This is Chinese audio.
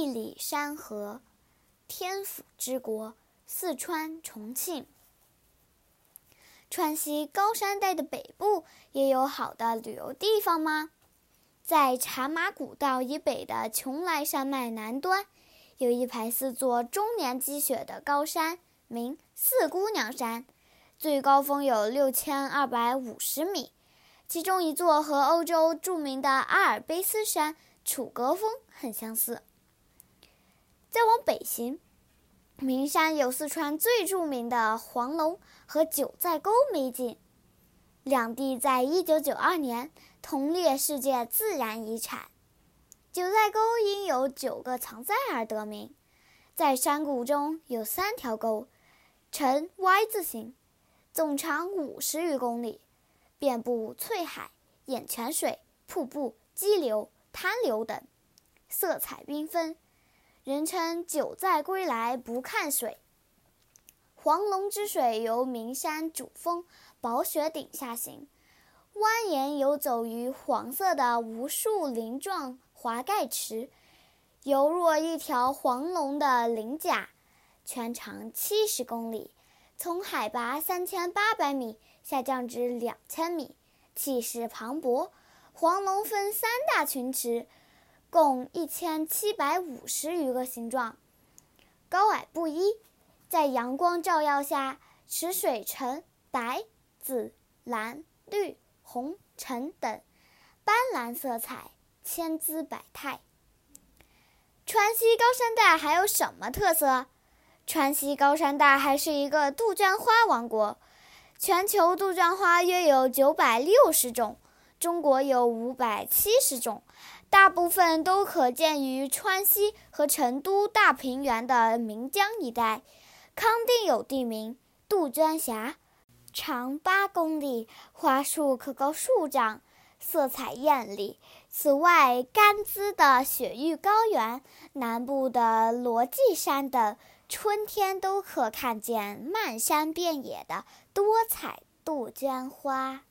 一里山河，天府之国，四川重庆。川西高山带的北部也有好的旅游地方吗？在茶马古道以北的邛崃山脉南端，有一排四座终年积雪的高山，名四姑娘山，最高峰有六千二百五十米。其中一座和欧洲著名的阿尔卑斯山楚格峰很相似。再往北行，名山有四川最著名的黄龙和九寨沟美景，两地在一九九二年同列世界自然遗产。九寨沟因有九个藏寨而得名，在山谷中有三条沟，呈 Y 字形，总长五十余公里。遍布翠海、眼泉水、瀑布、激流、滩流等，色彩缤纷，人称“九寨归来不看水”。黄龙之水由名山主峰宝雪顶下行，蜿蜒游走于黄色的无数鳞状华盖池，犹若一条黄龙的鳞甲，全长七十公里，从海拔三千八百米。下降至两千米，气势磅礴。黄龙分三大群池，共一千七百五十余个形状，高矮不一。在阳光照耀下，池水呈白、紫、蓝、绿、红、橙等斑斓色彩，千姿百态。川西高山带还有什么特色？川西高山带还是一个杜鹃花王国。全球杜鹃花约有九百六十种，中国有五百七十种，大部分都可见于川西和成都大平原的岷江一带。康定有地名“杜鹃峡”，长八公里，花树可高数丈，色彩艳丽。此外，甘孜的雪域高原、南部的罗髻山等。春天都可看见漫山遍野的多彩杜鹃花。